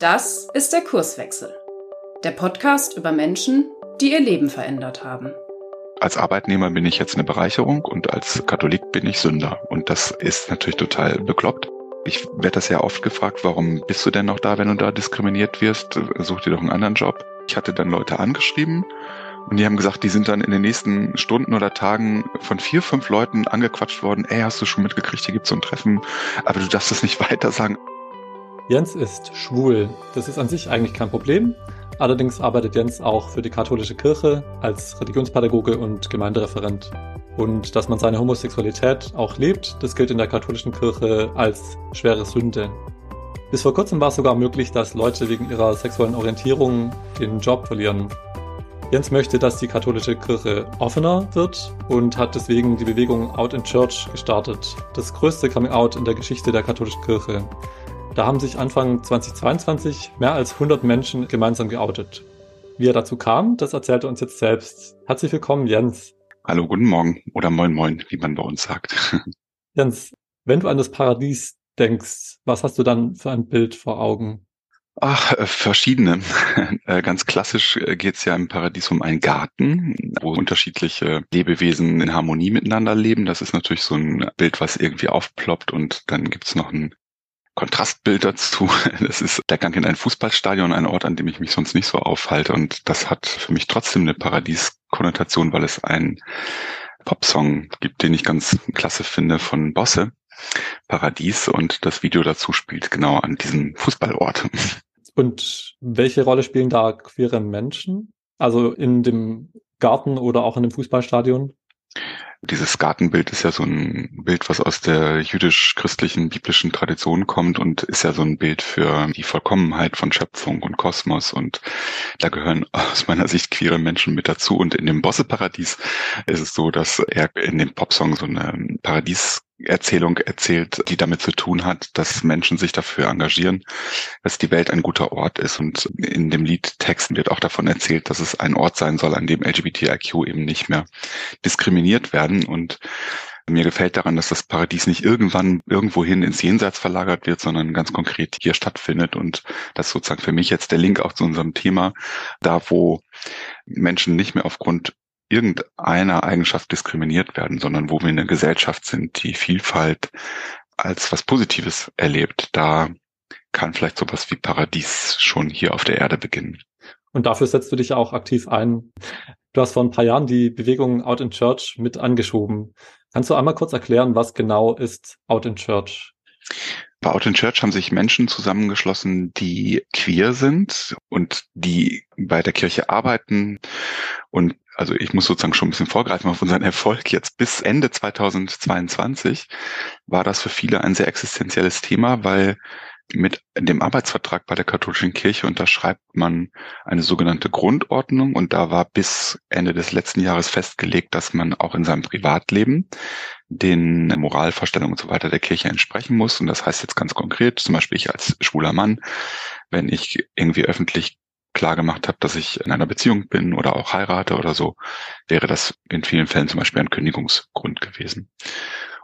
Das ist der Kurswechsel. Der Podcast über Menschen, die ihr Leben verändert haben. Als Arbeitnehmer bin ich jetzt eine Bereicherung und als Katholik bin ich Sünder. Und das ist natürlich total bekloppt. Ich werde das ja oft gefragt, warum bist du denn noch da, wenn du da diskriminiert wirst? Such dir doch einen anderen Job. Ich hatte dann Leute angeschrieben und die haben gesagt, die sind dann in den nächsten Stunden oder Tagen von vier, fünf Leuten angequatscht worden. Ey, hast du schon mitgekriegt, hier gibt's so ein Treffen, aber du darfst das nicht weiter sagen. Jens ist schwul. Das ist an sich eigentlich kein Problem. Allerdings arbeitet Jens auch für die katholische Kirche als Religionspädagoge und Gemeindereferent. Und dass man seine Homosexualität auch lebt, das gilt in der katholischen Kirche als schwere Sünde. Bis vor kurzem war es sogar möglich, dass Leute wegen ihrer sexuellen Orientierung den Job verlieren. Jens möchte, dass die katholische Kirche offener wird und hat deswegen die Bewegung Out in Church gestartet. Das größte Coming Out in der Geschichte der katholischen Kirche. Da haben sich Anfang 2022 mehr als 100 Menschen gemeinsam geoutet. Wie er dazu kam, das erzählt er uns jetzt selbst. Herzlich willkommen, Jens. Hallo, guten Morgen oder moin moin, wie man bei uns sagt. Jens, wenn du an das Paradies denkst, was hast du dann für ein Bild vor Augen? Ach, äh, verschiedene. Äh, ganz klassisch äh, geht es ja im Paradies um einen Garten, wo unterschiedliche Lebewesen in Harmonie miteinander leben. Das ist natürlich so ein Bild, was irgendwie aufploppt und dann gibt's noch ein Kontrastbild dazu. Das ist der Gang in ein Fußballstadion, ein Ort, an dem ich mich sonst nicht so aufhalte. Und das hat für mich trotzdem eine Paradieskonnotation, weil es einen Popsong gibt, den ich ganz klasse finde von Bosse. Paradies und das Video dazu spielt genau an diesem Fußballort. Und welche Rolle spielen da queere Menschen? Also in dem Garten oder auch in dem Fußballstadion? Dieses Gartenbild ist ja so ein Bild, was aus der jüdisch-christlichen biblischen Tradition kommt und ist ja so ein Bild für die Vollkommenheit von Schöpfung und Kosmos. Und da gehören aus meiner Sicht queere Menschen mit dazu. Und in dem Bosse-Paradies ist es so, dass er in dem Popsong so eine Paradies Erzählung erzählt, die damit zu tun hat, dass Menschen sich dafür engagieren, dass die Welt ein guter Ort ist. Und in dem Liedtext wird auch davon erzählt, dass es ein Ort sein soll, an dem LGBTIQ eben nicht mehr diskriminiert werden. Und mir gefällt daran, dass das Paradies nicht irgendwann irgendwohin ins Jenseits verlagert wird, sondern ganz konkret hier stattfindet. Und das ist sozusagen für mich jetzt der Link auch zu unserem Thema, da wo Menschen nicht mehr aufgrund irgendeiner Eigenschaft diskriminiert werden, sondern wo wir eine Gesellschaft sind, die Vielfalt als was Positives erlebt. Da kann vielleicht sowas wie Paradies schon hier auf der Erde beginnen. Und dafür setzt du dich auch aktiv ein. Du hast vor ein paar Jahren die Bewegung Out in Church mit angeschoben. Kannst du einmal kurz erklären, was genau ist Out in Church? Bei Out in Church haben sich Menschen zusammengeschlossen, die queer sind und die bei der Kirche arbeiten und also ich muss sozusagen schon ein bisschen vorgreifen auf unseren Erfolg jetzt bis Ende 2022 war das für viele ein sehr existenzielles Thema, weil mit dem Arbeitsvertrag bei der katholischen Kirche unterschreibt man eine sogenannte Grundordnung und da war bis Ende des letzten Jahres festgelegt, dass man auch in seinem Privatleben den Moralvorstellungen und so weiter der Kirche entsprechen muss. Und das heißt jetzt ganz konkret, zum Beispiel ich als schwuler Mann, wenn ich irgendwie öffentlich klar gemacht habe, dass ich in einer Beziehung bin oder auch heirate oder so, wäre das in vielen Fällen zum Beispiel ein Kündigungsgrund gewesen.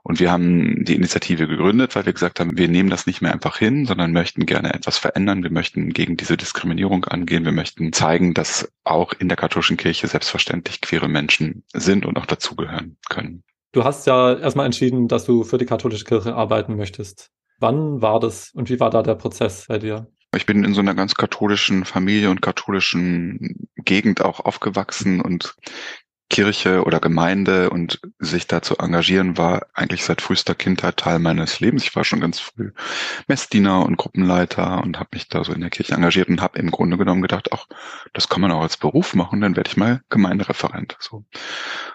Und wir haben die Initiative gegründet, weil wir gesagt haben, wir nehmen das nicht mehr einfach hin, sondern möchten gerne etwas verändern. Wir möchten gegen diese Diskriminierung angehen. Wir möchten zeigen, dass auch in der katholischen Kirche selbstverständlich queere Menschen sind und auch dazugehören können. Du hast ja erstmal entschieden, dass du für die katholische Kirche arbeiten möchtest. Wann war das und wie war da der Prozess bei dir? Ich bin in so einer ganz katholischen Familie und katholischen Gegend auch aufgewachsen und Kirche oder Gemeinde und sich da zu engagieren war eigentlich seit frühester Kindheit Teil meines Lebens. Ich war schon ganz früh Messdiener und Gruppenleiter und habe mich da so in der Kirche engagiert und habe im Grunde genommen gedacht, ach, das kann man auch als Beruf machen, dann werde ich mal Gemeindereferent. So.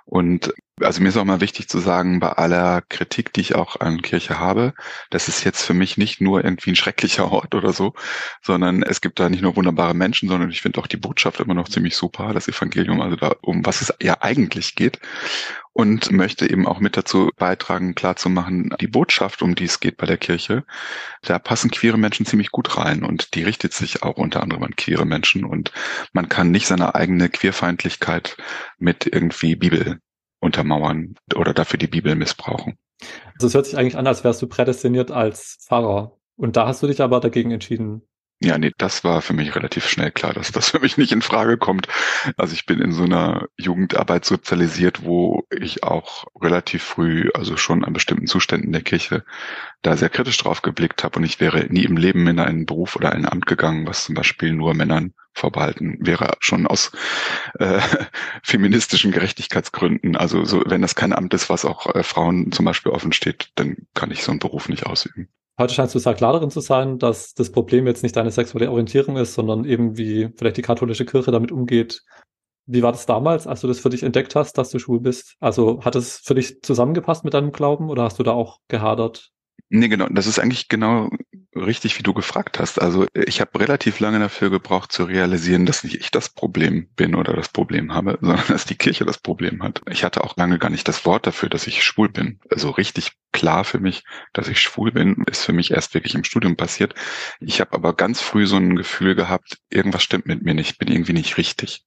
Und also mir ist auch mal wichtig zu sagen, bei aller Kritik, die ich auch an Kirche habe, das ist jetzt für mich nicht nur irgendwie ein schrecklicher Ort oder so, sondern es gibt da nicht nur wunderbare Menschen, sondern ich finde auch die Botschaft immer noch ziemlich super, das Evangelium, also da, um was es ja eigentlich geht. Und möchte eben auch mit dazu beitragen, klarzumachen, die Botschaft, um die es geht bei der Kirche, da passen queere Menschen ziemlich gut rein und die richtet sich auch unter anderem an queere Menschen und man kann nicht seine eigene Queerfeindlichkeit mit irgendwie Bibel untermauern oder dafür die Bibel missbrauchen. Also es hört sich eigentlich an, als wärst du prädestiniert als Pfarrer. Und da hast du dich aber dagegen entschieden. Ja, nee, das war für mich relativ schnell klar, dass das für mich nicht in Frage kommt. Also ich bin in so einer Jugendarbeit sozialisiert, wo ich auch relativ früh, also schon an bestimmten Zuständen der Kirche, da sehr kritisch drauf geblickt habe und ich wäre nie im Leben in einen Beruf oder ein Amt gegangen, was zum Beispiel nur Männern vorbehalten wäre, schon aus äh, feministischen Gerechtigkeitsgründen. Also so, wenn das kein Amt ist, was auch äh, Frauen zum Beispiel offen steht, dann kann ich so einen Beruf nicht ausüben. Heute scheinst du sehr klar darin zu sein, dass das Problem jetzt nicht deine sexuelle Orientierung ist, sondern eben wie vielleicht die katholische Kirche damit umgeht. Wie war das damals, als du das für dich entdeckt hast, dass du schwul bist? Also hat es für dich zusammengepasst mit deinem Glauben oder hast du da auch gehadert? Nee, genau. Das ist eigentlich genau richtig, wie du gefragt hast. Also ich habe relativ lange dafür gebraucht zu realisieren, dass nicht ich das Problem bin oder das Problem habe, sondern dass die Kirche das Problem hat. Ich hatte auch lange gar nicht das Wort dafür, dass ich schwul bin. Also richtig klar für mich, dass ich schwul bin, ist für mich erst wirklich im Studium passiert. Ich habe aber ganz früh so ein Gefühl gehabt, irgendwas stimmt mit mir nicht, bin irgendwie nicht richtig.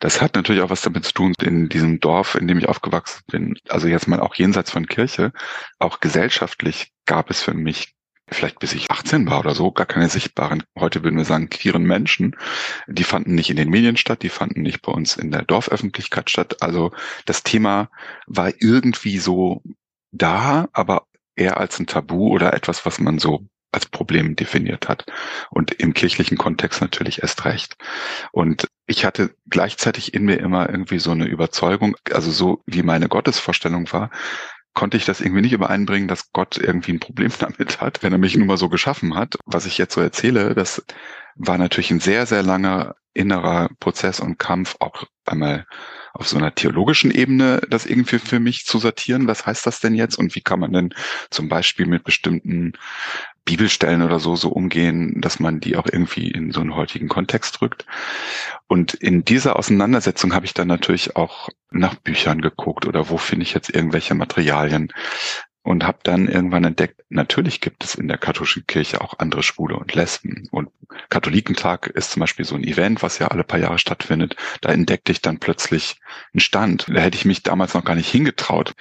Das hat natürlich auch was damit zu tun, in diesem Dorf, in dem ich aufgewachsen bin, also jetzt mal auch jenseits von Kirche, auch gesellschaftlich gab es für mich vielleicht bis ich 18 war oder so, gar keine sichtbaren, heute würden wir sagen, queeren Menschen. Die fanden nicht in den Medien statt, die fanden nicht bei uns in der Dorföffentlichkeit statt. Also das Thema war irgendwie so da, aber eher als ein Tabu oder etwas, was man so als Problem definiert hat. Und im kirchlichen Kontext natürlich erst recht. Und ich hatte gleichzeitig in mir immer irgendwie so eine Überzeugung, also so wie meine Gottesvorstellung war, konnte ich das irgendwie nicht übereinbringen, dass Gott irgendwie ein Problem damit hat, wenn er mich nun mal so geschaffen hat. Was ich jetzt so erzähle, das war natürlich ein sehr, sehr langer innerer Prozess und Kampf, auch einmal auf so einer theologischen Ebene das irgendwie für mich zu sortieren. Was heißt das denn jetzt? Und wie kann man denn zum Beispiel mit bestimmten Bibelstellen oder so so umgehen, dass man die auch irgendwie in so einen heutigen Kontext drückt. Und in dieser Auseinandersetzung habe ich dann natürlich auch nach Büchern geguckt oder wo finde ich jetzt irgendwelche Materialien und habe dann irgendwann entdeckt, natürlich gibt es in der katholischen Kirche auch andere Schwule und Lesben. Und Katholikentag ist zum Beispiel so ein Event, was ja alle paar Jahre stattfindet. Da entdeckte ich dann plötzlich einen Stand. Da hätte ich mich damals noch gar nicht hingetraut.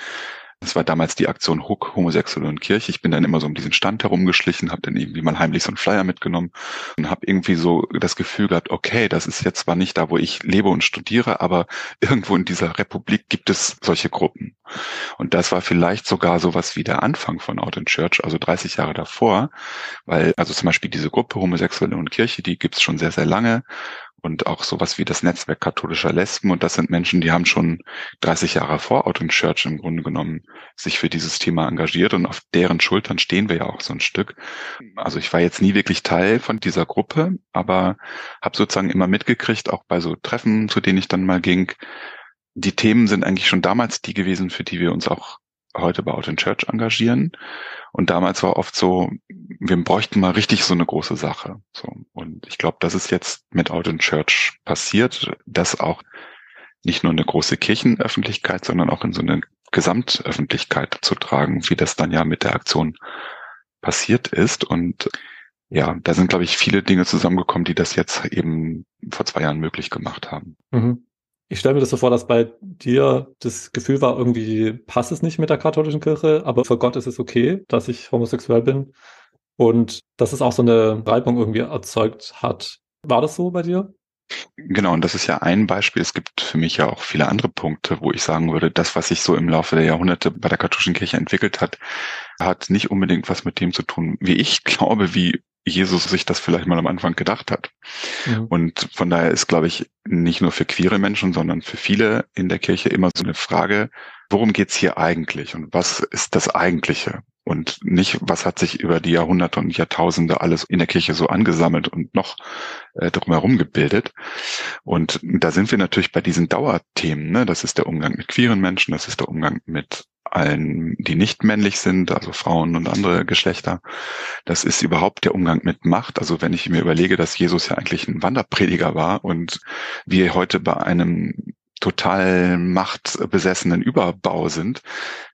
Das war damals die Aktion Hook, Homosexuelle und Kirche. Ich bin dann immer so um diesen Stand herumgeschlichen, habe dann irgendwie mal heimlich so einen Flyer mitgenommen und habe irgendwie so das Gefühl gehabt, okay, das ist jetzt zwar nicht da, wo ich lebe und studiere, aber irgendwo in dieser Republik gibt es solche Gruppen. Und das war vielleicht sogar sowas wie der Anfang von Out in Church, also 30 Jahre davor, weil also zum Beispiel diese Gruppe Homosexuelle und Kirche, die gibt's schon sehr, sehr lange und auch sowas wie das Netzwerk katholischer Lesben. Und das sind Menschen, die haben schon 30 Jahre vor Out in Church im Grunde genommen sich für dieses Thema engagiert und auf deren Schultern stehen wir ja auch so ein Stück. Also ich war jetzt nie wirklich Teil von dieser Gruppe, aber habe sozusagen immer mitgekriegt, auch bei so Treffen, zu denen ich dann mal ging. Die Themen sind eigentlich schon damals die gewesen, für die wir uns auch heute bei Out in Church engagieren. Und damals war oft so, wir bräuchten mal richtig so eine große Sache. So. Und ich glaube, das ist jetzt mit Out in Church passiert, dass auch nicht nur eine große Kirchenöffentlichkeit, sondern auch in so eine Gesamtöffentlichkeit zu tragen, wie das dann ja mit der Aktion passiert ist. Und ja, da sind, glaube ich, viele Dinge zusammengekommen, die das jetzt eben vor zwei Jahren möglich gemacht haben. Mhm. Ich stelle mir das so vor, dass bei dir das Gefühl war, irgendwie passt es nicht mit der katholischen Kirche, aber für Gott ist es okay, dass ich homosexuell bin und dass es auch so eine Reibung irgendwie erzeugt hat. War das so bei dir? Genau, und das ist ja ein Beispiel. Es gibt für mich ja auch viele andere Punkte, wo ich sagen würde, das, was sich so im Laufe der Jahrhunderte bei der katholischen Kirche entwickelt hat, hat nicht unbedingt was mit dem zu tun, wie ich glaube, wie Jesus sich das vielleicht mal am Anfang gedacht hat. Mhm. Und von daher ist, glaube ich, nicht nur für queere Menschen, sondern für viele in der Kirche immer so eine Frage, worum geht's hier eigentlich und was ist das Eigentliche? Und nicht, was hat sich über die Jahrhunderte und Jahrtausende alles in der Kirche so angesammelt und noch äh, drumherum gebildet. Und da sind wir natürlich bei diesen Dauerthemen. Ne? Das ist der Umgang mit queeren Menschen, das ist der Umgang mit allen, die nicht männlich sind, also Frauen und andere Geschlechter. Das ist überhaupt der Umgang mit Macht. Also wenn ich mir überlege, dass Jesus ja eigentlich ein Wanderprediger war und wir heute bei einem total machtbesessenen Überbau sind,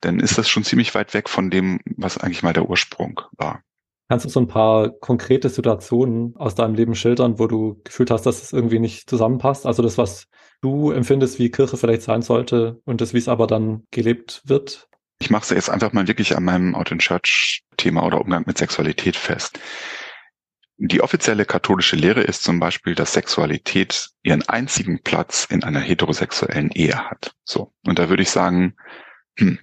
dann ist das schon ziemlich weit weg von dem, was eigentlich mal der Ursprung war. Kannst du so ein paar konkrete Situationen aus deinem Leben schildern, wo du gefühlt hast, dass es irgendwie nicht zusammenpasst? Also das, was du empfindest, wie Kirche vielleicht sein sollte und das, wie es aber dann gelebt wird? Ich mache es jetzt einfach mal wirklich an meinem Out in Church Thema oder Umgang mit Sexualität fest. Die offizielle katholische Lehre ist zum Beispiel, dass Sexualität ihren einzigen Platz in einer heterosexuellen Ehe hat. So. Und da würde ich sagen, hm,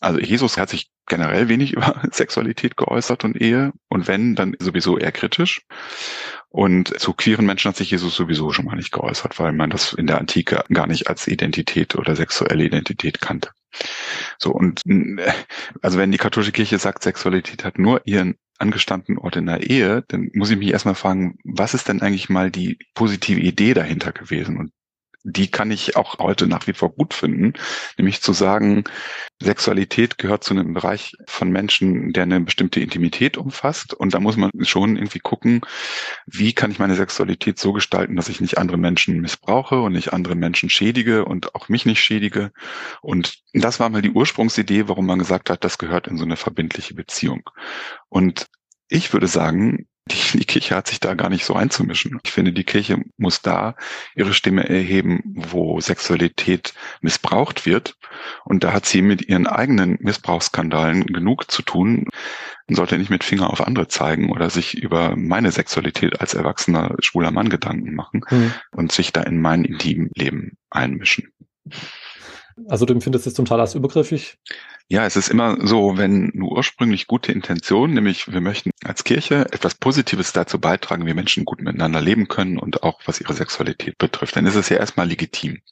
also Jesus hat sich generell wenig über Sexualität geäußert und Ehe. Und wenn, dann sowieso eher kritisch. Und zu queeren Menschen hat sich Jesus sowieso schon mal nicht geäußert, weil man das in der Antike gar nicht als Identität oder sexuelle Identität kannte. So, und also wenn die katholische Kirche sagt, Sexualität hat nur ihren angestammten Ort in der Ehe, dann muss ich mich erstmal fragen, was ist denn eigentlich mal die positive Idee dahinter gewesen? Und die kann ich auch heute nach wie vor gut finden, nämlich zu sagen, Sexualität gehört zu einem Bereich von Menschen, der eine bestimmte Intimität umfasst. Und da muss man schon irgendwie gucken, wie kann ich meine Sexualität so gestalten, dass ich nicht andere Menschen missbrauche und nicht andere Menschen schädige und auch mich nicht schädige. Und das war mal die Ursprungsidee, warum man gesagt hat, das gehört in so eine verbindliche Beziehung. Und ich würde sagen, die, die Kirche hat sich da gar nicht so einzumischen. Ich finde, die Kirche muss da ihre Stimme erheben, wo Sexualität missbraucht wird. Und da hat sie mit ihren eigenen Missbrauchsskandalen genug zu tun und sollte nicht mit Finger auf andere zeigen oder sich über meine Sexualität als erwachsener schwuler Mann Gedanken machen mhm. und sich da in mein Intimleben einmischen. Also du empfindest es zum Teil als übergriffig? Ja, es ist immer so, wenn eine ursprünglich gute Intention, nämlich wir möchten als Kirche etwas Positives dazu beitragen, wie Menschen gut miteinander leben können und auch was ihre Sexualität betrifft, dann ist es ja erstmal legitim.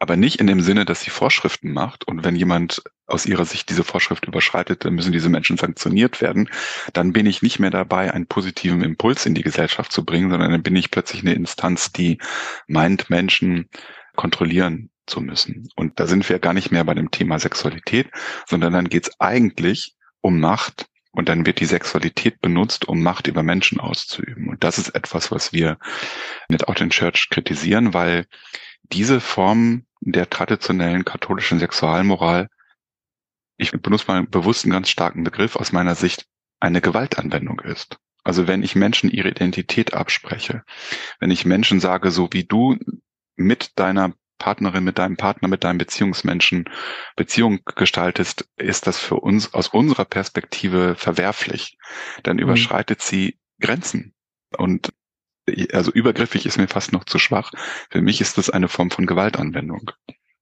Aber nicht in dem Sinne, dass sie Vorschriften macht und wenn jemand aus ihrer Sicht diese Vorschrift überschreitet, dann müssen diese Menschen sanktioniert werden. Dann bin ich nicht mehr dabei, einen positiven Impuls in die Gesellschaft zu bringen, sondern dann bin ich plötzlich eine Instanz, die meint, Menschen kontrollieren zu müssen. Und da sind wir gar nicht mehr bei dem Thema Sexualität, sondern dann geht es eigentlich um Macht. Und dann wird die Sexualität benutzt, um Macht über Menschen auszuüben. Und das ist etwas, was wir mit Out in Church kritisieren, weil diese Form der traditionellen katholischen Sexualmoral, ich benutze mal bewusst einen ganz starken Begriff aus meiner Sicht, eine Gewaltanwendung ist. Also wenn ich Menschen ihre Identität abspreche, wenn ich Menschen sage, so wie du mit deiner Partnerin, mit deinem Partner, mit deinem Beziehungsmenschen Beziehung gestaltest, ist das für uns aus unserer Perspektive verwerflich. Dann mhm. überschreitet sie Grenzen. Und also übergriffig ist mir fast noch zu schwach. Für mich ist das eine Form von Gewaltanwendung.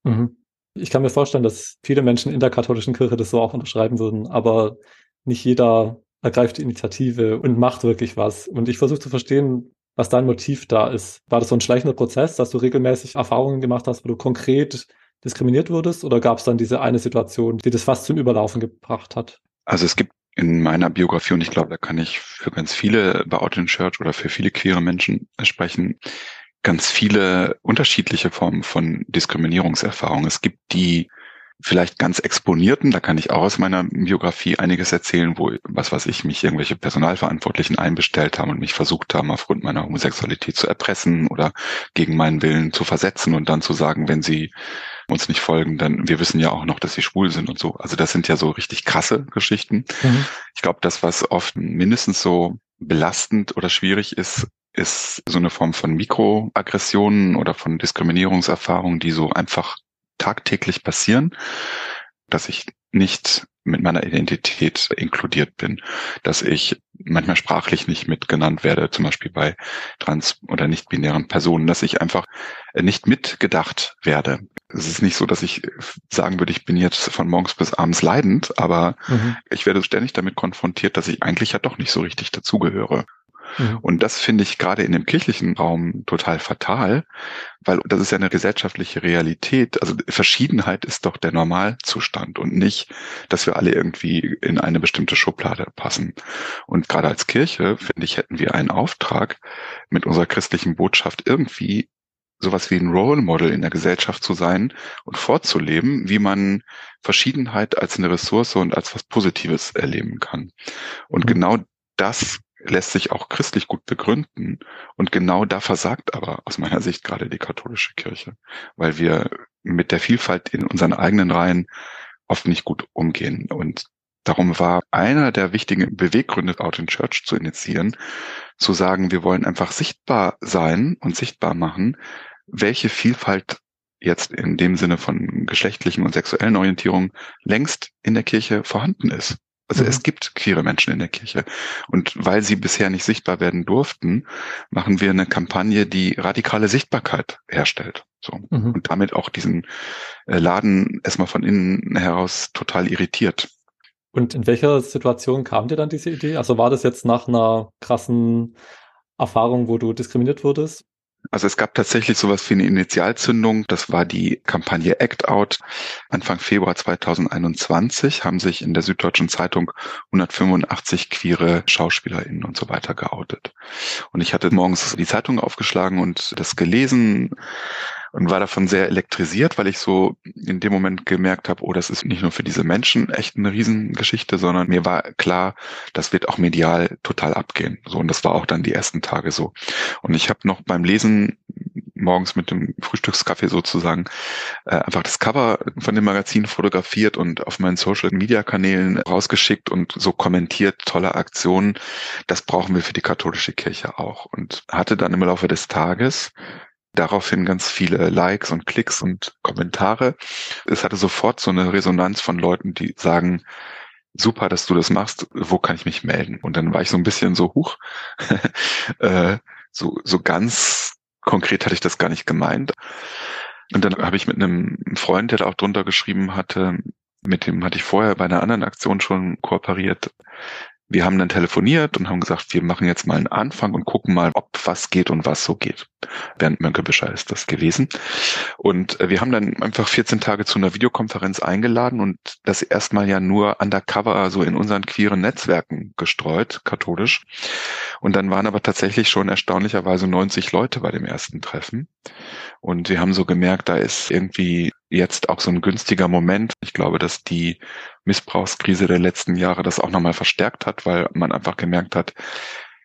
Mhm. Ich kann mir vorstellen, dass viele Menschen in der katholischen Kirche das so auch unterschreiben würden, aber nicht jeder ergreift die Initiative und macht wirklich was. Und ich versuche zu verstehen, was dein Motiv da ist. War das so ein schleichender Prozess, dass du regelmäßig Erfahrungen gemacht hast, wo du konkret diskriminiert wurdest? Oder gab es dann diese eine Situation, die das fast zum Überlaufen gebracht hat? Also es gibt in meiner Biografie, und ich glaube, da kann ich für ganz viele bei Out in Church oder für viele queere Menschen sprechen, ganz viele unterschiedliche Formen von Diskriminierungserfahrungen. Es gibt die vielleicht ganz exponierten, da kann ich auch aus meiner Biografie einiges erzählen, wo, was weiß ich, mich irgendwelche Personalverantwortlichen einbestellt haben und mich versucht haben, aufgrund meiner Homosexualität zu erpressen oder gegen meinen Willen zu versetzen und dann zu sagen, wenn sie uns nicht folgen, dann wir wissen ja auch noch, dass sie schwul sind und so. Also das sind ja so richtig krasse Geschichten. Mhm. Ich glaube, das, was oft mindestens so belastend oder schwierig ist, ist so eine Form von Mikroaggressionen oder von Diskriminierungserfahrungen, die so einfach tagtäglich passieren, dass ich nicht mit meiner Identität inkludiert bin, dass ich manchmal sprachlich nicht mitgenannt werde, zum Beispiel bei trans- oder nicht-binären Personen, dass ich einfach nicht mitgedacht werde. Es ist nicht so, dass ich sagen würde, ich bin jetzt von morgens bis abends leidend, aber mhm. ich werde ständig damit konfrontiert, dass ich eigentlich ja doch nicht so richtig dazugehöre. Mhm. Und das finde ich gerade in dem kirchlichen Raum total fatal, weil das ist ja eine gesellschaftliche Realität. Also Verschiedenheit ist doch der Normalzustand und nicht, dass wir alle irgendwie in eine bestimmte Schublade passen. Und gerade als Kirche, finde ich, hätten wir einen Auftrag, mit unserer christlichen Botschaft irgendwie sowas wie ein Role Model in der Gesellschaft zu sein und vorzuleben, wie man Verschiedenheit als eine Ressource und als was Positives erleben kann. Und mhm. genau das lässt sich auch christlich gut begründen. Und genau da versagt aber aus meiner Sicht gerade die katholische Kirche, weil wir mit der Vielfalt in unseren eigenen Reihen oft nicht gut umgehen. Und darum war einer der wichtigen Beweggründe, Out in Church zu initiieren, zu sagen, wir wollen einfach sichtbar sein und sichtbar machen, welche Vielfalt jetzt in dem Sinne von geschlechtlichen und sexuellen Orientierungen längst in der Kirche vorhanden ist. Also Mhm. es gibt queere Menschen in der Kirche. Und weil sie bisher nicht sichtbar werden durften, machen wir eine Kampagne, die radikale Sichtbarkeit herstellt. So. Mhm. Und damit auch diesen äh, Laden erstmal von innen heraus total irritiert. Und in welcher Situation kam dir dann diese Idee? Also war das jetzt nach einer krassen Erfahrung, wo du diskriminiert wurdest? Also es gab tatsächlich sowas wie eine Initialzündung. Das war die Kampagne Act Out. Anfang Februar 2021 haben sich in der Süddeutschen Zeitung 185 queere SchauspielerInnen und so weiter geoutet. Und ich hatte morgens die Zeitung aufgeschlagen und das gelesen und war davon sehr elektrisiert, weil ich so in dem Moment gemerkt habe, oh, das ist nicht nur für diese Menschen echt eine Riesengeschichte, sondern mir war klar, das wird auch medial total abgehen. So und das war auch dann die ersten Tage so. Und ich habe noch beim Lesen morgens mit dem Frühstückskaffee sozusagen äh, einfach das Cover von dem Magazin fotografiert und auf meinen Social Media Kanälen rausgeschickt und so kommentiert, tolle Aktionen. Das brauchen wir für die katholische Kirche auch. Und hatte dann im Laufe des Tages daraufhin ganz viele Likes und Klicks und Kommentare. Es hatte sofort so eine Resonanz von Leuten, die sagen, super, dass du das machst, wo kann ich mich melden? Und dann war ich so ein bisschen so hoch, äh, so, so ganz konkret hatte ich das gar nicht gemeint. Und dann habe ich mit einem Freund, der da auch drunter geschrieben hatte, mit dem hatte ich vorher bei einer anderen Aktion schon kooperiert. Wir haben dann telefoniert und haben gesagt, wir machen jetzt mal einen Anfang und gucken mal, ob was geht und was so geht. Bernd Mönckewischer ist das gewesen. Und äh, wir haben dann einfach 14 Tage zu einer Videokonferenz eingeladen und das erstmal ja nur undercover so in unseren queeren Netzwerken gestreut, katholisch. Und dann waren aber tatsächlich schon erstaunlicherweise 90 Leute bei dem ersten Treffen. Und wir haben so gemerkt, da ist irgendwie jetzt auch so ein günstiger Moment. Ich glaube, dass die Missbrauchskrise der letzten Jahre das auch nochmal verstärkt hat, weil man einfach gemerkt hat,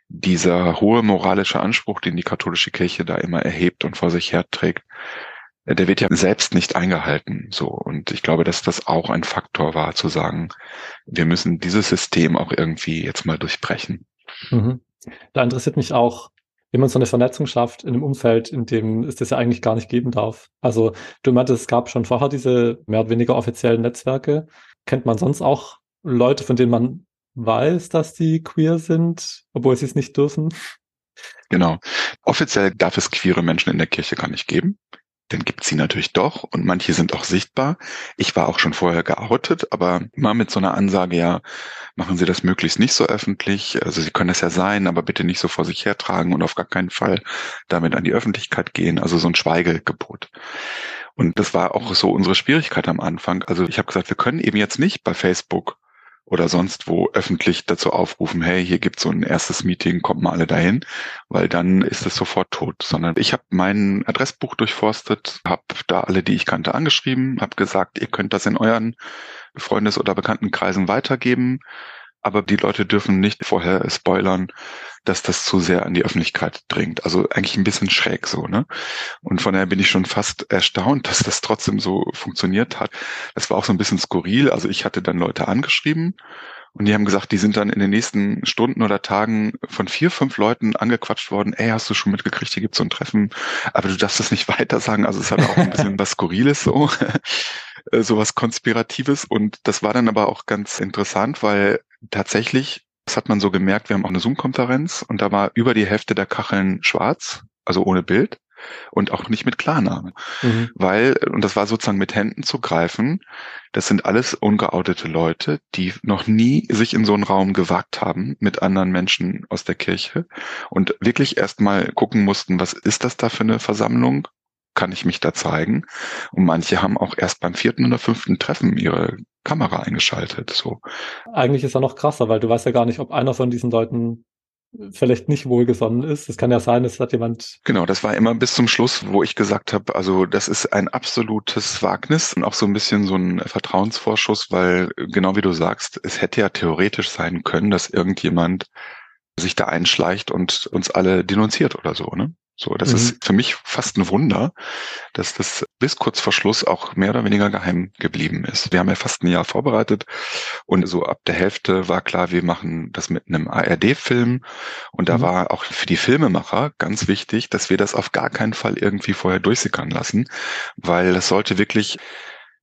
dieser hohe moralische Anspruch, den die katholische Kirche da immer erhebt und vor sich herträgt, der wird ja selbst nicht eingehalten. So. Und ich glaube, dass das auch ein Faktor war, zu sagen, wir müssen dieses System auch irgendwie jetzt mal durchbrechen. Mhm. Da interessiert mich auch, wie man so eine Vernetzung schafft in einem Umfeld, in dem es das ja eigentlich gar nicht geben darf. Also du meintest, es gab schon vorher diese mehr oder weniger offiziellen Netzwerke. Kennt man sonst auch Leute, von denen man weiß, dass die queer sind, obwohl sie es nicht dürfen? Genau. Offiziell darf es queere Menschen in der Kirche gar nicht geben. Dann gibt sie natürlich doch und manche sind auch sichtbar. Ich war auch schon vorher geoutet, aber mal mit so einer Ansage, ja, machen Sie das möglichst nicht so öffentlich. Also Sie können das ja sein, aber bitte nicht so vor sich hertragen und auf gar keinen Fall damit an die Öffentlichkeit gehen. Also so ein Schweigegebot. Und das war auch so unsere Schwierigkeit am Anfang. Also ich habe gesagt, wir können eben jetzt nicht bei Facebook oder sonst wo öffentlich dazu aufrufen, hey, hier gibt's so ein erstes Meeting, kommt mal alle dahin, weil dann ist es sofort tot. Sondern ich habe mein Adressbuch durchforstet, habe da alle, die ich kannte, angeschrieben, habe gesagt, ihr könnt das in euren Freundes- oder Bekanntenkreisen weitergeben, aber die Leute dürfen nicht vorher spoilern, dass das zu sehr an die Öffentlichkeit dringt. Also eigentlich ein bisschen schräg so, ne? Und von daher bin ich schon fast erstaunt, dass das trotzdem so funktioniert hat. Das war auch so ein bisschen skurril. Also ich hatte dann Leute angeschrieben und die haben gesagt, die sind dann in den nächsten Stunden oder Tagen von vier, fünf Leuten angequatscht worden. Ey, hast du schon mitgekriegt, hier gibt's so ein Treffen, aber du darfst das nicht weiter sagen. Also es hat auch ein bisschen was Skurriles so, so was Konspiratives. Und das war dann aber auch ganz interessant, weil tatsächlich das hat man so gemerkt, wir haben auch eine Zoom-Konferenz und da war über die Hälfte der Kacheln schwarz, also ohne Bild und auch nicht mit Klarname. Mhm. Weil, und das war sozusagen mit Händen zu greifen, das sind alles ungeoutete Leute, die noch nie sich in so einen Raum gewagt haben mit anderen Menschen aus der Kirche und wirklich erstmal gucken mussten, was ist das da für eine Versammlung? Kann ich mich da zeigen? Und manche haben auch erst beim vierten oder fünften Treffen ihre Kamera eingeschaltet. So. Eigentlich ist er noch krasser, weil du weißt ja gar nicht, ob einer von diesen Leuten vielleicht nicht wohlgesonnen ist. Es kann ja sein, es hat jemand. Genau, das war immer bis zum Schluss, wo ich gesagt habe, also das ist ein absolutes Wagnis und auch so ein bisschen so ein Vertrauensvorschuss, weil genau wie du sagst, es hätte ja theoretisch sein können, dass irgendjemand sich da einschleicht und uns alle denunziert oder so, ne? So, das mhm. ist für mich fast ein Wunder, dass das bis kurz vor Schluss auch mehr oder weniger geheim geblieben ist. Wir haben ja fast ein Jahr vorbereitet und so ab der Hälfte war klar, wir machen das mit einem ARD-Film und da mhm. war auch für die Filmemacher ganz wichtig, dass wir das auf gar keinen Fall irgendwie vorher durchsickern lassen, weil das sollte wirklich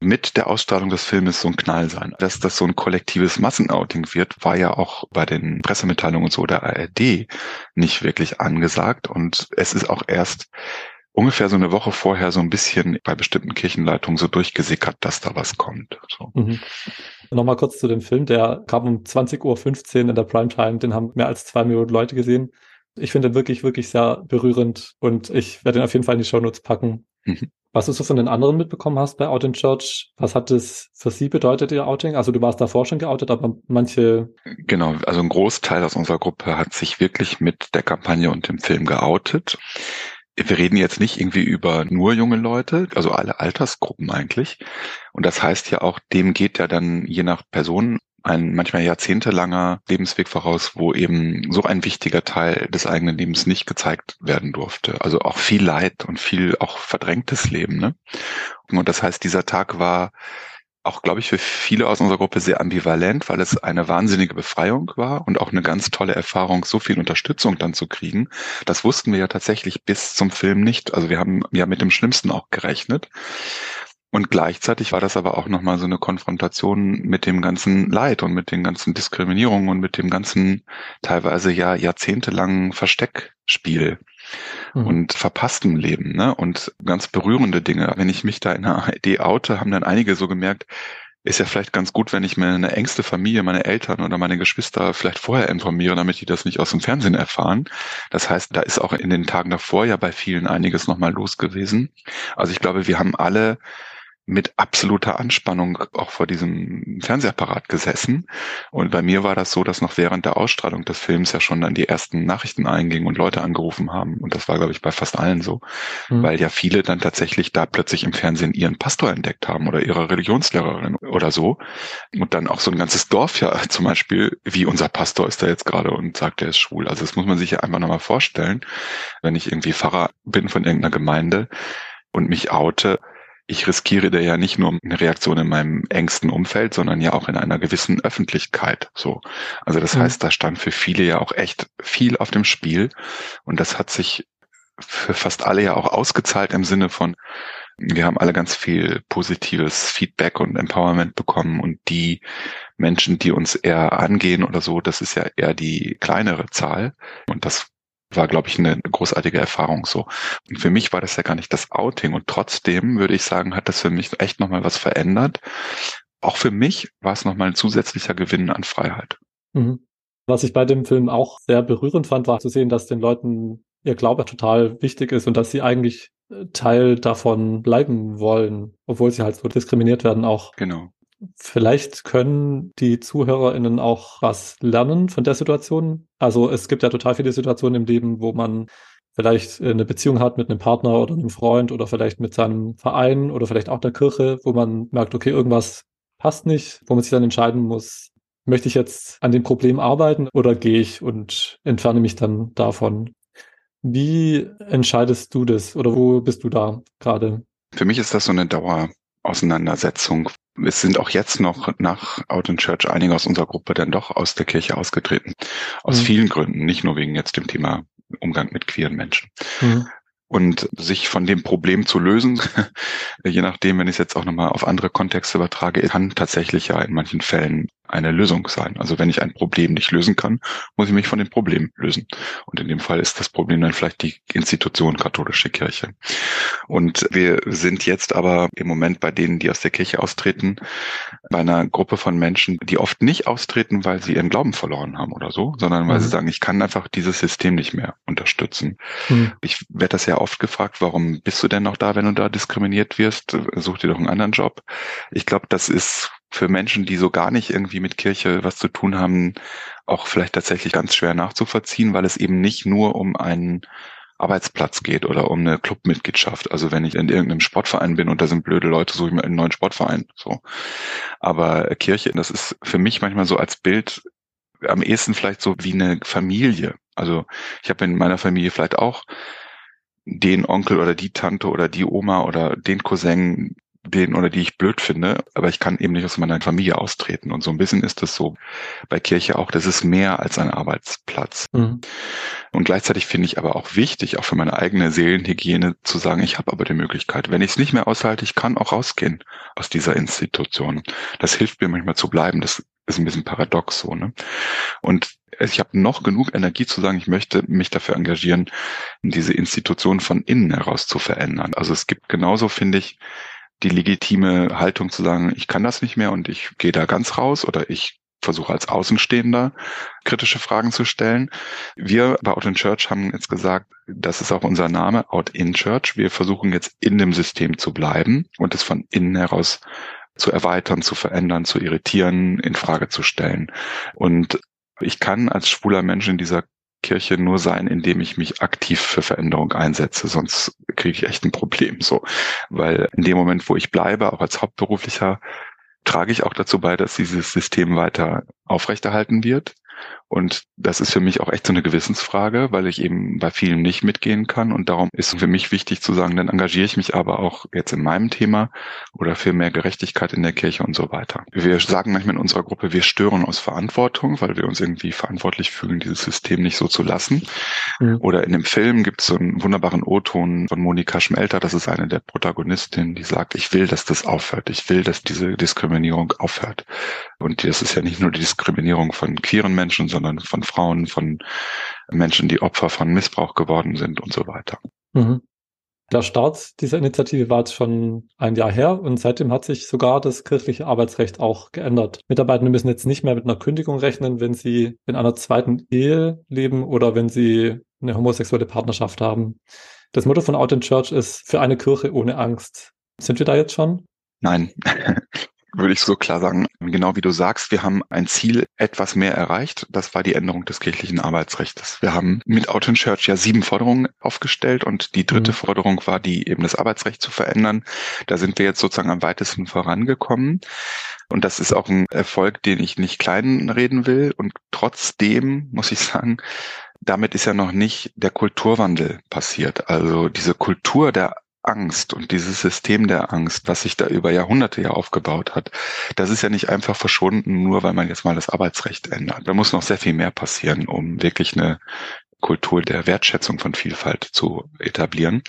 mit der Ausstrahlung des Filmes so ein Knall sein. Dass das so ein kollektives Massenouting wird, war ja auch bei den Pressemitteilungen und so der ARD nicht wirklich angesagt. Und es ist auch erst ungefähr so eine Woche vorher so ein bisschen bei bestimmten Kirchenleitungen so durchgesickert, dass da was kommt. So. Mhm. Nochmal kurz zu dem Film, der kam um 20.15 Uhr in der Primetime, den haben mehr als zwei Millionen Leute gesehen. Ich finde den wirklich, wirklich sehr berührend und ich werde ihn auf jeden Fall in die Shownotes packen. Mhm. Was du so von den anderen mitbekommen hast bei Out in Church, was hat das für sie bedeutet, ihr Outing? Also du warst davor schon geoutet, aber manche... Genau, also ein Großteil aus unserer Gruppe hat sich wirklich mit der Kampagne und dem Film geoutet. Wir reden jetzt nicht irgendwie über nur junge Leute, also alle Altersgruppen eigentlich. Und das heißt ja auch, dem geht ja dann je nach Person ein manchmal jahrzehntelanger Lebensweg voraus, wo eben so ein wichtiger Teil des eigenen Lebens nicht gezeigt werden durfte. Also auch viel Leid und viel auch verdrängtes Leben. Ne? Und das heißt, dieser Tag war auch, glaube ich, für viele aus unserer Gruppe sehr ambivalent, weil es eine wahnsinnige Befreiung war und auch eine ganz tolle Erfahrung, so viel Unterstützung dann zu kriegen. Das wussten wir ja tatsächlich bis zum Film nicht. Also wir haben ja mit dem Schlimmsten auch gerechnet. Und gleichzeitig war das aber auch nochmal so eine Konfrontation mit dem ganzen Leid und mit den ganzen Diskriminierungen und mit dem ganzen teilweise ja jahrzehntelangen Versteckspiel mhm. und verpasstem Leben, ne? Und ganz berührende Dinge. Wenn ich mich da in einer Idee oute, haben dann einige so gemerkt, ist ja vielleicht ganz gut, wenn ich mir eine engste Familie, meine Eltern oder meine Geschwister vielleicht vorher informiere, damit die das nicht aus dem Fernsehen erfahren. Das heißt, da ist auch in den Tagen davor ja bei vielen einiges nochmal los gewesen. Also ich glaube, wir haben alle mit absoluter Anspannung auch vor diesem Fernsehapparat gesessen. Und bei mir war das so, dass noch während der Ausstrahlung des Films ja schon dann die ersten Nachrichten eingingen und Leute angerufen haben. Und das war, glaube ich, bei fast allen so, mhm. weil ja viele dann tatsächlich da plötzlich im Fernsehen ihren Pastor entdeckt haben oder ihre Religionslehrerin oder so. Und dann auch so ein ganzes Dorf ja zum Beispiel, wie unser Pastor ist da jetzt gerade und sagt, er ist schwul. Also das muss man sich ja einfach nochmal vorstellen, wenn ich irgendwie Pfarrer bin von irgendeiner Gemeinde und mich oute, ich riskiere da ja nicht nur eine Reaktion in meinem engsten Umfeld, sondern ja auch in einer gewissen Öffentlichkeit. So. Also das mhm. heißt, da stand für viele ja auch echt viel auf dem Spiel. Und das hat sich für fast alle ja auch ausgezahlt im Sinne von, wir haben alle ganz viel positives Feedback und Empowerment bekommen und die Menschen, die uns eher angehen oder so, das ist ja eher die kleinere Zahl. Und das war, glaube ich, eine großartige Erfahrung so. Und für mich war das ja gar nicht das Outing und trotzdem würde ich sagen, hat das für mich echt nochmal was verändert. Auch für mich war es nochmal ein zusätzlicher Gewinn an Freiheit. Mhm. Was ich bei dem Film auch sehr berührend fand, war zu sehen, dass den Leuten ihr Glaube total wichtig ist und dass sie eigentlich äh, Teil davon bleiben wollen, obwohl sie halt so diskriminiert werden auch. Genau. Vielleicht können die ZuhörerInnen auch was lernen von der Situation. Also es gibt ja total viele Situationen im Leben, wo man vielleicht eine Beziehung hat mit einem Partner oder einem Freund oder vielleicht mit seinem Verein oder vielleicht auch der Kirche, wo man merkt, okay, irgendwas passt nicht, wo man sich dann entscheiden muss, möchte ich jetzt an dem Problem arbeiten oder gehe ich und entferne mich dann davon? Wie entscheidest du das oder wo bist du da gerade? Für mich ist das so eine Dauerauseinandersetzung, es sind auch jetzt noch nach Out in Church einige aus unserer Gruppe dann doch aus der Kirche ausgetreten. Aus mhm. vielen Gründen, nicht nur wegen jetzt dem Thema Umgang mit queeren Menschen. Mhm. Und sich von dem Problem zu lösen, je nachdem, wenn ich es jetzt auch nochmal auf andere Kontexte übertrage, kann tatsächlich ja in manchen Fällen eine Lösung sein. Also wenn ich ein Problem nicht lösen kann, muss ich mich von dem Problem lösen. Und in dem Fall ist das Problem dann vielleicht die Institution katholische Kirche. Und wir sind jetzt aber im Moment bei denen, die aus der Kirche austreten, bei einer Gruppe von Menschen, die oft nicht austreten, weil sie ihren Glauben verloren haben oder so, sondern weil mhm. sie sagen, ich kann einfach dieses System nicht mehr unterstützen. Mhm. Ich werde das ja oft gefragt, warum bist du denn noch da, wenn du da diskriminiert wirst? Such dir doch einen anderen Job. Ich glaube, das ist für Menschen, die so gar nicht irgendwie mit Kirche was zu tun haben, auch vielleicht tatsächlich ganz schwer nachzuvollziehen, weil es eben nicht nur um einen Arbeitsplatz geht oder um eine Clubmitgliedschaft. Also wenn ich in irgendeinem Sportverein bin und da sind blöde Leute, suche ich mir einen neuen Sportverein. So. Aber Kirche, das ist für mich manchmal so als Bild am ehesten vielleicht so wie eine Familie. Also ich habe in meiner Familie vielleicht auch den Onkel oder die Tante oder die Oma oder den Cousin, den oder die ich blöd finde, aber ich kann eben nicht aus meiner Familie austreten. Und so ein bisschen ist das so bei Kirche auch, das ist mehr als ein Arbeitsplatz. Mhm. Und gleichzeitig finde ich aber auch wichtig, auch für meine eigene Seelenhygiene zu sagen, ich habe aber die Möglichkeit, wenn ich es nicht mehr aushalte, ich kann auch rausgehen aus dieser Institution. Das hilft mir manchmal zu bleiben. Das ist ein bisschen paradox so. Ne? Und ich habe noch genug Energie zu sagen, ich möchte mich dafür engagieren, diese Institution von innen heraus zu verändern. Also es gibt genauso, finde ich, die legitime Haltung zu sagen, ich kann das nicht mehr und ich gehe da ganz raus oder ich versuche als Außenstehender kritische Fragen zu stellen. Wir bei Out in Church haben jetzt gesagt, das ist auch unser Name, Out in Church. Wir versuchen jetzt in dem System zu bleiben und es von innen heraus zu erweitern, zu verändern, zu irritieren, in Frage zu stellen. Und ich kann als schwuler Mensch in dieser Kirche nur sein, indem ich mich aktiv für Veränderung einsetze, sonst kriege ich echt ein Problem so, weil in dem Moment, wo ich bleibe, auch als Hauptberuflicher, trage ich auch dazu bei, dass dieses System weiter aufrechterhalten wird. Und das ist für mich auch echt so eine Gewissensfrage, weil ich eben bei vielen nicht mitgehen kann. Und darum ist für mich wichtig zu sagen, dann engagiere ich mich aber auch jetzt in meinem Thema oder für mehr Gerechtigkeit in der Kirche und so weiter. Wir sagen manchmal in unserer Gruppe, wir stören aus Verantwortung, weil wir uns irgendwie verantwortlich fühlen, dieses System nicht so zu lassen. Mhm. Oder in dem Film gibt es so einen wunderbaren O-Ton von Monika Schmelter, das ist eine der Protagonistinnen, die sagt, ich will, dass das aufhört. Ich will, dass diese Diskriminierung aufhört. Und das ist ja nicht nur die Diskriminierung von queeren Menschen, sondern von Frauen, von Menschen, die Opfer von Missbrauch geworden sind und so weiter. Mhm. Der Start dieser Initiative war jetzt schon ein Jahr her und seitdem hat sich sogar das kirchliche Arbeitsrecht auch geändert. Mitarbeitende müssen jetzt nicht mehr mit einer Kündigung rechnen, wenn sie in einer zweiten Ehe leben oder wenn sie eine homosexuelle Partnerschaft haben. Das Motto von Out in Church ist für eine Kirche ohne Angst. Sind wir da jetzt schon? Nein, würde ich so klar sagen. Genau wie du sagst, wir haben ein Ziel etwas mehr erreicht. Das war die Änderung des kirchlichen Arbeitsrechts. Wir haben mit Out in Church ja sieben Forderungen aufgestellt und die dritte mhm. Forderung war, die eben das Arbeitsrecht zu verändern. Da sind wir jetzt sozusagen am weitesten vorangekommen. Und das ist auch ein Erfolg, den ich nicht kleinreden will. Und trotzdem muss ich sagen, damit ist ja noch nicht der Kulturwandel passiert. Also diese Kultur der Angst und dieses System der Angst, was sich da über Jahrhunderte ja aufgebaut hat, das ist ja nicht einfach verschwunden, nur weil man jetzt mal das Arbeitsrecht ändert. Da muss noch sehr viel mehr passieren, um wirklich eine Kultur der Wertschätzung von Vielfalt zu etablieren.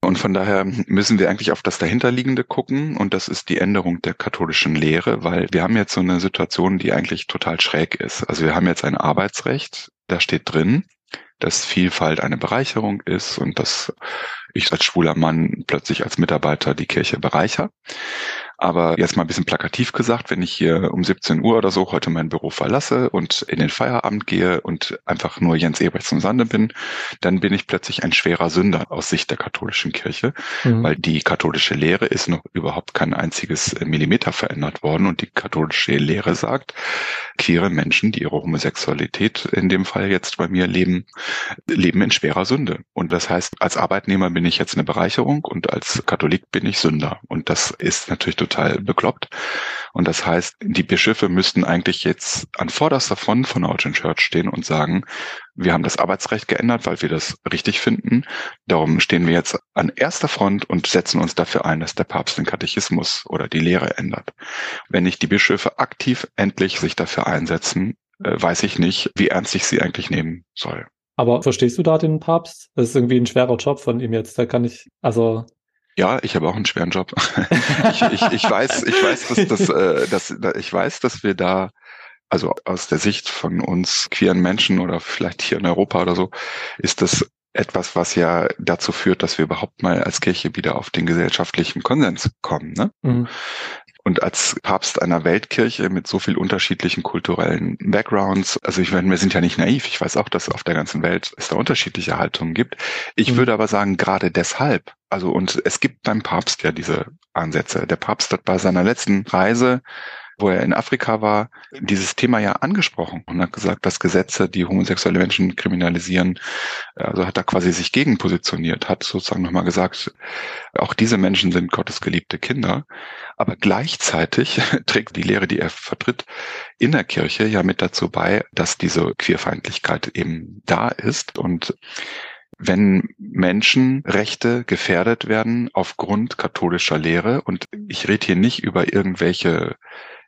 Und von daher müssen wir eigentlich auf das dahinterliegende gucken und das ist die Änderung der katholischen Lehre, weil wir haben jetzt so eine Situation, die eigentlich total schräg ist. Also wir haben jetzt ein Arbeitsrecht, da steht drin, dass Vielfalt eine Bereicherung ist und dass ich als schwuler Mann plötzlich als Mitarbeiter die Kirche bereicher. Aber jetzt mal ein bisschen plakativ gesagt, wenn ich hier um 17 Uhr oder so heute mein Büro verlasse und in den Feierabend gehe und einfach nur Jens Ebrecht zum Sande bin, dann bin ich plötzlich ein schwerer Sünder aus Sicht der katholischen Kirche, mhm. weil die katholische Lehre ist noch überhaupt kein einziges Millimeter verändert worden und die katholische Lehre sagt, queere Menschen, die ihre Homosexualität in dem Fall jetzt bei mir leben, leben in schwerer Sünde. Und das heißt, als Arbeitnehmer bin ich jetzt eine Bereicherung und als Katholik bin ich Sünder. Und das ist natürlich total bekloppt. Und das heißt, die Bischöfe müssten eigentlich jetzt an vorderster Front von Origin Church stehen und sagen, wir haben das Arbeitsrecht geändert, weil wir das richtig finden. Darum stehen wir jetzt an erster Front und setzen uns dafür ein, dass der Papst den Katechismus oder die Lehre ändert. Wenn nicht die Bischöfe aktiv endlich sich dafür einsetzen, äh, weiß ich nicht, wie ernst ich sie eigentlich nehmen soll. Aber verstehst du da den Papst? Das ist irgendwie ein schwerer Job von ihm jetzt. Da kann ich, also ja, ich habe auch einen schweren Job. ich, ich, ich weiß, ich weiß, dass, dass, äh, dass, ich weiß, dass wir da, also aus der Sicht von uns queeren Menschen oder vielleicht hier in Europa oder so, ist das etwas, was ja dazu führt, dass wir überhaupt mal als Kirche wieder auf den gesellschaftlichen Konsens kommen. Ne? Mhm. Und als Papst einer Weltkirche mit so viel unterschiedlichen kulturellen Backgrounds, also ich meine, wir sind ja nicht naiv. Ich weiß auch, dass auf der ganzen Welt es da unterschiedliche Haltungen gibt. Ich mhm. würde aber sagen, gerade deshalb, also und es gibt beim Papst ja diese Ansätze. Der Papst hat bei seiner letzten Reise wo er in Afrika war, dieses Thema ja angesprochen und hat gesagt, dass Gesetze, die homosexuelle Menschen kriminalisieren, also hat er quasi sich gegen positioniert, hat sozusagen nochmal gesagt, auch diese Menschen sind Gottes geliebte Kinder. Aber gleichzeitig trägt die Lehre, die er vertritt, in der Kirche ja mit dazu bei, dass diese Queerfeindlichkeit eben da ist und wenn Menschenrechte gefährdet werden aufgrund katholischer Lehre. Und ich rede hier nicht über irgendwelche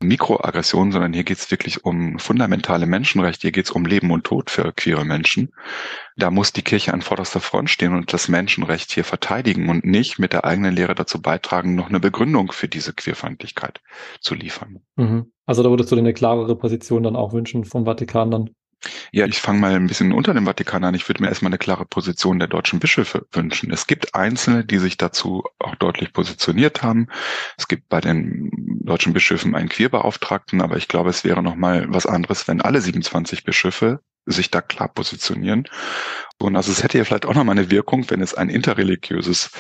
Mikroaggressionen, sondern hier geht es wirklich um fundamentale Menschenrechte. Hier geht es um Leben und Tod für queere Menschen. Da muss die Kirche an vorderster Front stehen und das Menschenrecht hier verteidigen und nicht mit der eigenen Lehre dazu beitragen, noch eine Begründung für diese Queerfeindlichkeit zu liefern. Mhm. Also da würdest du dir eine klarere Position dann auch wünschen vom Vatikan dann? Ja, ich fange mal ein bisschen unter dem Vatikan an. Ich würde mir erstmal eine klare Position der deutschen Bischöfe wünschen. Es gibt Einzelne, die sich dazu auch deutlich positioniert haben. Es gibt bei den deutschen Bischöfen einen Queerbeauftragten, aber ich glaube, es wäre noch mal was anderes, wenn alle 27 Bischöfe sich da klar positionieren. Und also es hätte ja vielleicht auch noch mal eine Wirkung, wenn es ein interreligiöses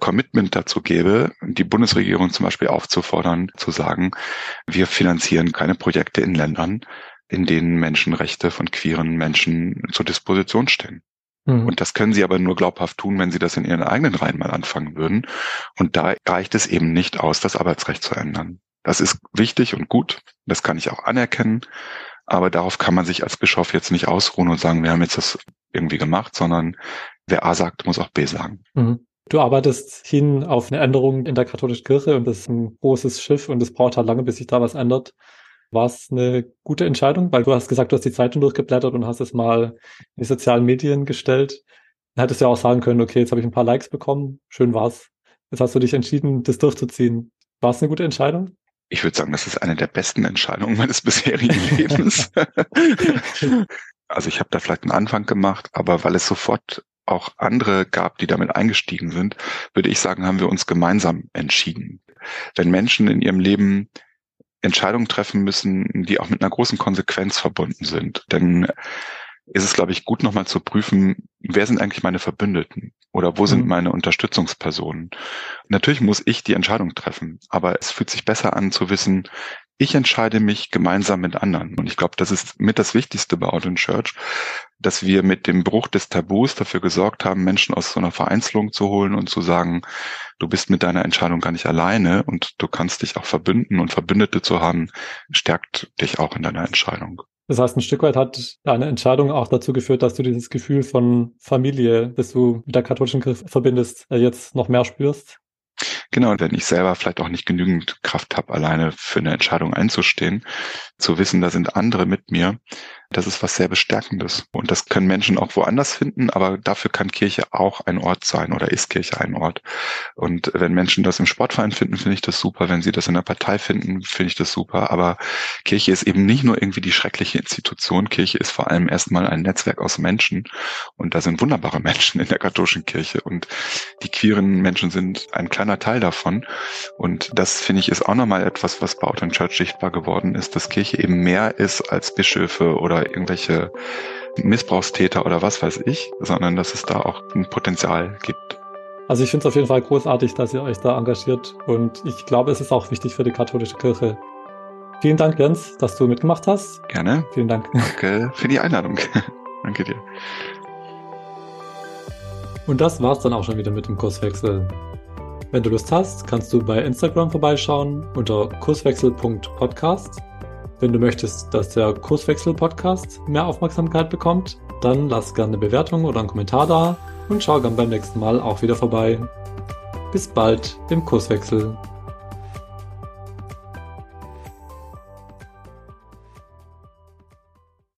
Commitment dazu gäbe, die Bundesregierung zum Beispiel aufzufordern, zu sagen, wir finanzieren keine Projekte in Ländern, in denen Menschenrechte von queeren Menschen zur Disposition stehen. Mhm. Und das können sie aber nur glaubhaft tun, wenn sie das in ihren eigenen Reihen mal anfangen würden. Und da reicht es eben nicht aus, das Arbeitsrecht zu ändern. Das ist wichtig und gut. Das kann ich auch anerkennen. Aber darauf kann man sich als Bischof jetzt nicht ausruhen und sagen, wir haben jetzt das irgendwie gemacht, sondern wer A sagt, muss auch B sagen. Mhm. Du arbeitest hin auf eine Änderung in der katholischen Kirche und das ist ein großes Schiff und es braucht halt lange, bis sich da was ändert. War es eine gute Entscheidung? Weil du hast gesagt, du hast die Zeitung durchgeblättert und hast es mal in die sozialen Medien gestellt. Dann hättest du ja auch sagen können, okay, jetzt habe ich ein paar Likes bekommen, schön war's. Jetzt hast du dich entschieden, das durchzuziehen. War es eine gute Entscheidung? Ich würde sagen, das ist eine der besten Entscheidungen meines bisherigen Lebens. also ich habe da vielleicht einen Anfang gemacht, aber weil es sofort auch andere gab, die damit eingestiegen sind, würde ich sagen, haben wir uns gemeinsam entschieden. Wenn Menschen in ihrem Leben Entscheidungen treffen müssen, die auch mit einer großen Konsequenz verbunden sind. Denn ist es, glaube ich, gut nochmal zu prüfen, wer sind eigentlich meine Verbündeten oder wo sind mhm. meine Unterstützungspersonen. Natürlich muss ich die Entscheidung treffen, aber es fühlt sich besser an zu wissen, ich entscheide mich gemeinsam mit anderen. Und ich glaube, das ist mit das Wichtigste bei Out in Church, dass wir mit dem Bruch des Tabus dafür gesorgt haben, Menschen aus so einer Vereinzelung zu holen und zu sagen, du bist mit deiner Entscheidung gar nicht alleine und du kannst dich auch verbünden und Verbündete zu haben, stärkt dich auch in deiner Entscheidung. Das heißt, ein Stück weit hat deine Entscheidung auch dazu geführt, dass du dieses Gefühl von Familie, das du mit der katholischen Kirche verbindest, jetzt noch mehr spürst? Genau, wenn ich selber vielleicht auch nicht genügend Kraft habe, alleine für eine Entscheidung einzustehen, zu wissen, da sind andere mit mir, das ist was sehr Bestärkendes. Und das können Menschen auch woanders finden, aber dafür kann Kirche auch ein Ort sein oder ist Kirche ein Ort. Und wenn Menschen das im Sportverein finden, finde ich das super. Wenn sie das in der Partei finden, finde ich das super. Aber Kirche ist eben nicht nur irgendwie die schreckliche Institution. Kirche ist vor allem erstmal ein Netzwerk aus Menschen. Und da sind wunderbare Menschen in der katholischen Kirche. Und die queeren Menschen sind ein kleiner Teil davon. Und das finde ich ist auch nochmal etwas, was bei Out Church sichtbar geworden ist, dass Kirche eben mehr ist als Bischöfe oder oder irgendwelche Missbrauchstäter oder was weiß ich, sondern dass es da auch ein Potenzial gibt. Also ich finde es auf jeden Fall großartig, dass ihr euch da engagiert und ich glaube, es ist auch wichtig für die katholische Kirche. Vielen Dank, Jens, dass du mitgemacht hast. Gerne. Vielen Dank. Danke für die Einladung. Danke dir. Und das war's dann auch schon wieder mit dem Kurswechsel. Wenn du Lust hast, kannst du bei Instagram vorbeischauen unter kurswechsel.podcast wenn du möchtest, dass der Kurswechsel-Podcast mehr Aufmerksamkeit bekommt, dann lass gerne eine Bewertung oder einen Kommentar da und schau gern beim nächsten Mal auch wieder vorbei. Bis bald im Kurswechsel.